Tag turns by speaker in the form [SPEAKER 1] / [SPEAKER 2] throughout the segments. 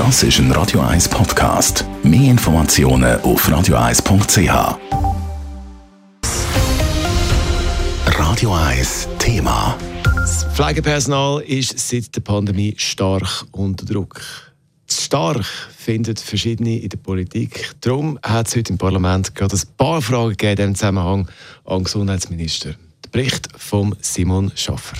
[SPEAKER 1] Das ist ein Radio 1 Podcast. Mehr Informationen auf radio1.ch. Radio 1 Thema.
[SPEAKER 2] Das Pflegepersonal ist seit der Pandemie stark unter Druck. Stark finden verschiedene in der Politik. Darum hat es heute im Parlament gerade ein paar Fragen gegeben in diesem Zusammenhang an den Gesundheitsminister. Der Bericht von Simon Schaffer.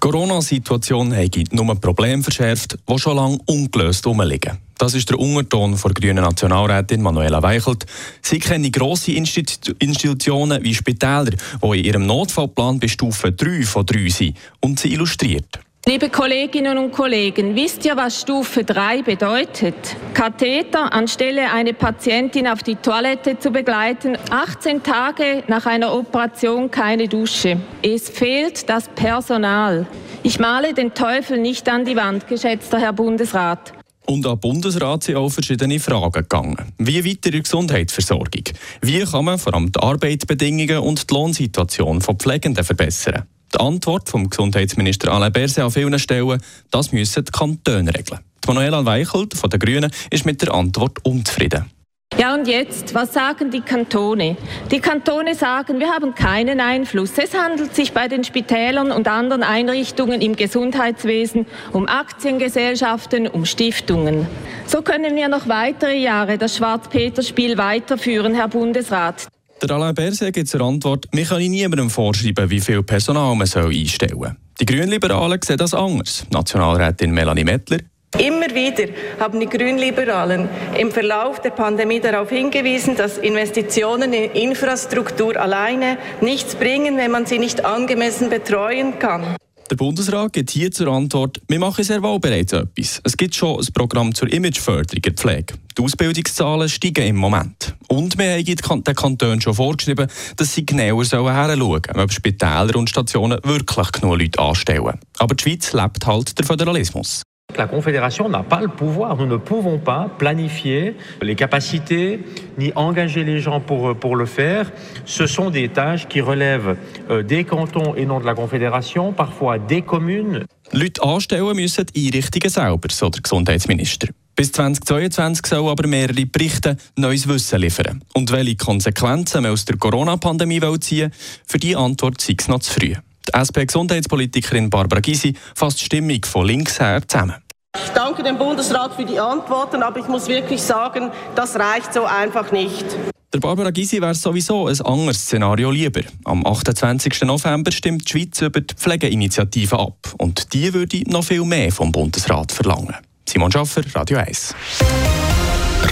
[SPEAKER 3] Die Corona-Situation hat nur Probleme verschärft, die schon lange ungelöst herumliegen. Das ist der Unterton der grünen Nationalrätin Manuela Weichelt. Sie kennen grosse Institutionen wie Spitäler, die in ihrem Notfallplan bei Stufe 3 von 3 sind. Und sie illustriert.
[SPEAKER 4] Liebe Kolleginnen und Kollegen, wisst ihr, was Stufe 3 bedeutet? Katheter anstelle eine Patientin auf die Toilette zu begleiten, 18 Tage nach einer Operation keine Dusche. Es fehlt das Personal. Ich male den Teufel nicht an die Wand, geschätzter Herr Bundesrat.
[SPEAKER 3] Und an Bundesrat sind auch verschiedene Fragen gegangen. Wie weitere Gesundheitsversorgung? Wie kann man vor allem die Arbeitsbedingungen und die Lohnsituation von Pflegenden verbessern? Die Antwort vom Gesundheitsminister Alain Berset an vielen Stellen, das müssen die Kantone regeln. Die Manuela Weichelt von den Grünen ist mit der Antwort unzufrieden.
[SPEAKER 4] Ja, und jetzt, was sagen die Kantone? Die Kantone sagen, wir haben keinen Einfluss. Es handelt sich bei den Spitälern und anderen Einrichtungen im Gesundheitswesen um Aktiengesellschaften, um Stiftungen. So können wir noch weitere Jahre das Schwarz-Peter-Spiel weiterführen, Herr Bundesrat.
[SPEAKER 3] Der Alain Berset gibt zur Antwort, wir können niemandem vorschreiben, wie viel Personal man einstellen soll. Die Grünliberalen sehen das anders. Nationalrätin Melanie Mettler.
[SPEAKER 5] Immer wieder haben die Grünliberalen im Verlauf der Pandemie darauf hingewiesen, dass Investitionen in Infrastruktur alleine nichts bringen, wenn man sie nicht angemessen betreuen kann.
[SPEAKER 3] Der Bundesrat gibt hier zur Antwort, wir machen sehr wohl bereits etwas. Es gibt schon ein Programm zur Imageförderung der Pflege. Die Ausbildungszahlen steigen im Moment. Und wir haben den Kantonen schon vorgeschrieben, dass sie genauer hinschauen sollen, ob Spitäler und Stationen wirklich genug Leute anstellen. Aber die Schweiz lebt halt der Föderalismus.
[SPEAKER 6] La Confédération n'a pas le pouvoir, nous ne pouvons pas planifier les capacités ni engager les gens pour, pour le faire. Ce sont des tâches qui relèvent euh, des cantons et non de la Confédération, parfois des communes.
[SPEAKER 3] Leute anstellen müssen die Einrichtungen selber, so der Gesundheitsminister. Bis 2022 sollen aber mehrere Berichte neues Wissen liefern. Und welche Konsequenzen man aus der Corona-Pandemie ziehen für die Antwort sei es noch zu früh. Die SP-Gesundheitspolitikerin Barbara Gysi fasst die Stimmung von links her zusammen.
[SPEAKER 5] Ich danke dem Bundesrat für die Antworten, aber ich muss wirklich sagen, das reicht so einfach nicht.
[SPEAKER 3] Der Barbara Gysi wäre sowieso ein anderes Szenario lieber. Am 28. November stimmt die Schweiz über die Pflegeinitiative ab. Und die würde noch viel mehr vom Bundesrat verlangen. Simon Schaffer, Radio 1.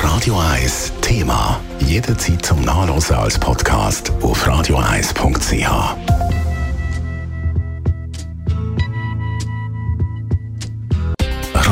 [SPEAKER 1] Radio 1 Thema. Jederzeit zum Nachlesen als Podcast auf radio1.ch.